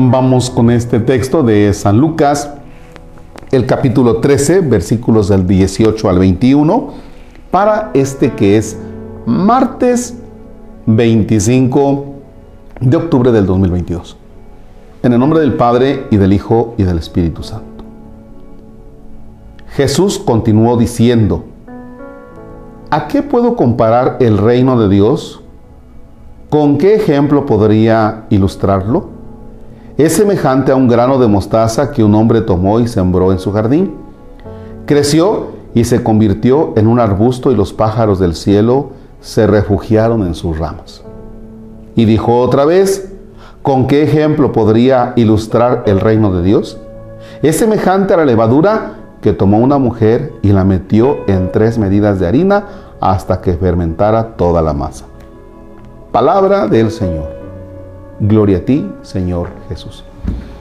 Vamos con este texto de San Lucas, el capítulo 13, versículos del 18 al 21, para este que es martes 25 de octubre del 2022. En el nombre del Padre y del Hijo y del Espíritu Santo. Jesús continuó diciendo, ¿a qué puedo comparar el reino de Dios? ¿Con qué ejemplo podría ilustrarlo? Es semejante a un grano de mostaza que un hombre tomó y sembró en su jardín. Creció y se convirtió en un arbusto y los pájaros del cielo se refugiaron en sus ramas. Y dijo otra vez, ¿con qué ejemplo podría ilustrar el reino de Dios? Es semejante a la levadura que tomó una mujer y la metió en tres medidas de harina hasta que fermentara toda la masa. Palabra del Señor. Gloria a ti, Señor Jesús.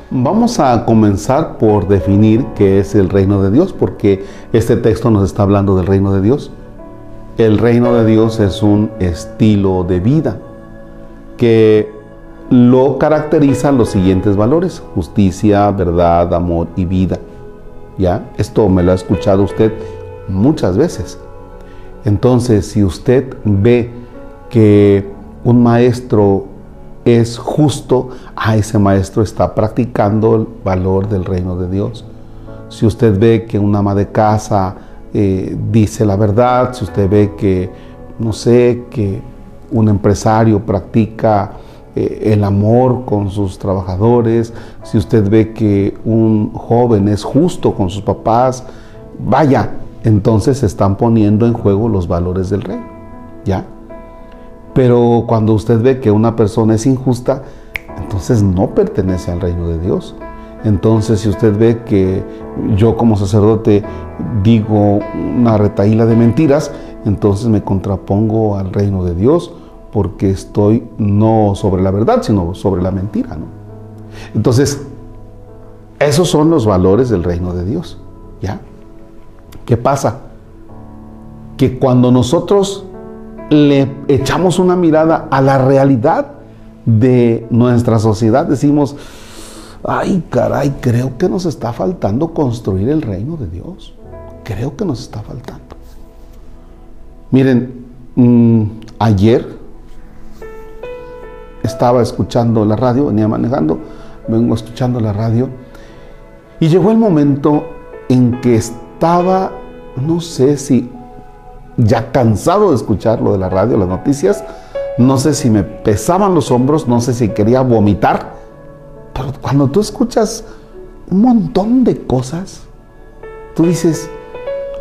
Vamos a comenzar por definir qué es el reino de Dios, porque este texto nos está hablando del reino de Dios. El reino de Dios es un estilo de vida que lo caracterizan los siguientes valores: justicia, verdad, amor y vida. ¿Ya? Esto me lo ha escuchado usted muchas veces. Entonces, si usted ve que un maestro es justo, a ese maestro está practicando el valor del reino de Dios. Si usted ve que un ama de casa eh, dice la verdad, si usted ve que, no sé, que un empresario practica eh, el amor con sus trabajadores, si usted ve que un joven es justo con sus papás, vaya, entonces se están poniendo en juego los valores del reino. ¿Ya? Pero cuando usted ve que una persona es injusta, entonces no pertenece al reino de Dios. Entonces, si usted ve que yo como sacerdote digo una retaíla de mentiras, entonces me contrapongo al reino de Dios porque estoy no sobre la verdad, sino sobre la mentira. Entonces, esos son los valores del reino de Dios. ¿Ya? ¿Qué pasa? Que cuando nosotros le echamos una mirada a la realidad de nuestra sociedad, decimos, ay caray, creo que nos está faltando construir el reino de Dios. Creo que nos está faltando. Miren, mm, ayer estaba escuchando la radio, venía manejando, vengo escuchando la radio, y llegó el momento en que estaba, no sé si ya cansado de escuchar lo de la radio, las noticias, no sé si me pesaban los hombros, no sé si quería vomitar, pero cuando tú escuchas un montón de cosas, tú dices,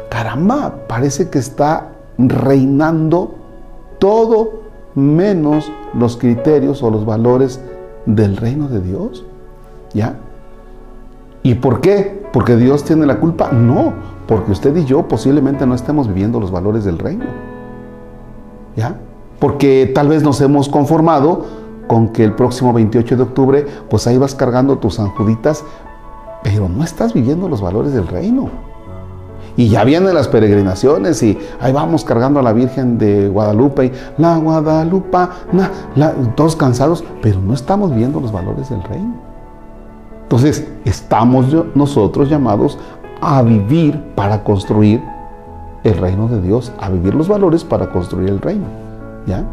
caramba, parece que está reinando todo menos los criterios o los valores del reino de Dios. ¿Ya? ¿Y por qué? ¿Porque Dios tiene la culpa? No, porque usted y yo posiblemente no estemos viviendo los valores del reino. ¿Ya? Porque tal vez nos hemos conformado con que el próximo 28 de octubre, pues ahí vas cargando tus anjuditas, pero no estás viviendo los valores del reino. Y ya vienen las peregrinaciones y ahí vamos cargando a la Virgen de Guadalupe y la Guadalupe, todos cansados, pero no estamos viendo los valores del reino. Entonces, estamos nosotros llamados a vivir para construir el reino de Dios, a vivir los valores para construir el reino. ¿Ya?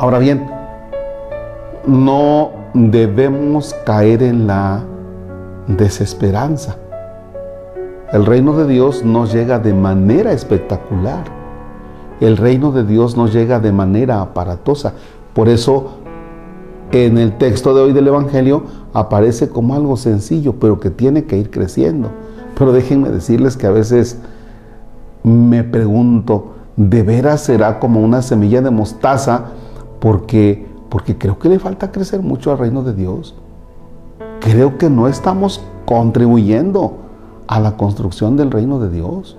Ahora bien, no debemos caer en la desesperanza. El reino de Dios nos llega de manera espectacular. El reino de Dios nos llega de manera aparatosa. Por eso en el texto de hoy del Evangelio aparece como algo sencillo, pero que tiene que ir creciendo. Pero déjenme decirles que a veces me pregunto, ¿de veras será como una semilla de mostaza? Porque, porque creo que le falta crecer mucho al reino de Dios. Creo que no estamos contribuyendo a la construcción del reino de Dios.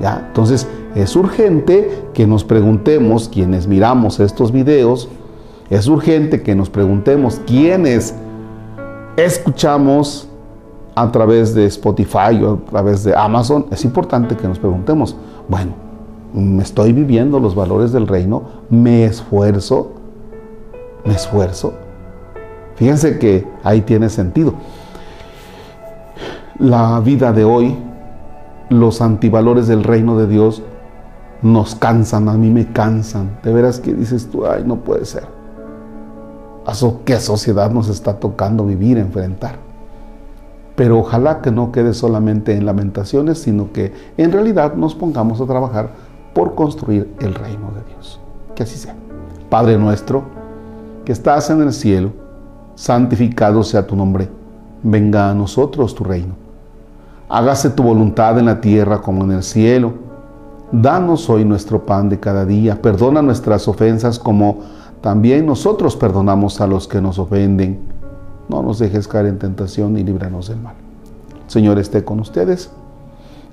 ¿Ya? Entonces es urgente que nos preguntemos, quienes miramos estos videos, es urgente que nos preguntemos quiénes escuchamos a través de Spotify o a través de Amazon, es importante que nos preguntemos, bueno, ¿me estoy viviendo los valores del reino? ¿Me esfuerzo? ¿Me esfuerzo? Fíjense que ahí tiene sentido. La vida de hoy, los antivalores del reino de Dios nos cansan, a mí me cansan. De veras que dices tú, ay, no puede ser. ¿A qué sociedad nos está tocando vivir, enfrentar? Pero ojalá que no quede solamente en lamentaciones, sino que en realidad nos pongamos a trabajar por construir el reino de Dios. Que así sea. Padre nuestro, que estás en el cielo, santificado sea tu nombre. Venga a nosotros tu reino. Hágase tu voluntad en la tierra como en el cielo. Danos hoy nuestro pan de cada día. Perdona nuestras ofensas como también nosotros perdonamos a los que nos ofenden no nos dejes caer en tentación y líbranos del mal. Señor esté con ustedes.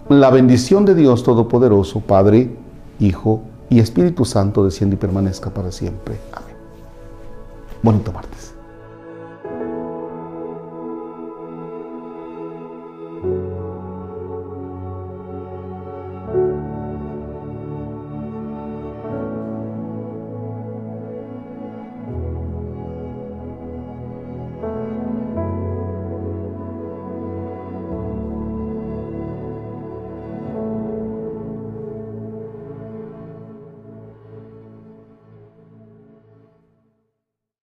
La bendición de Dios Todopoderoso, Padre, Hijo y Espíritu Santo, desciende y permanezca para siempre. Amén. Bonito martes.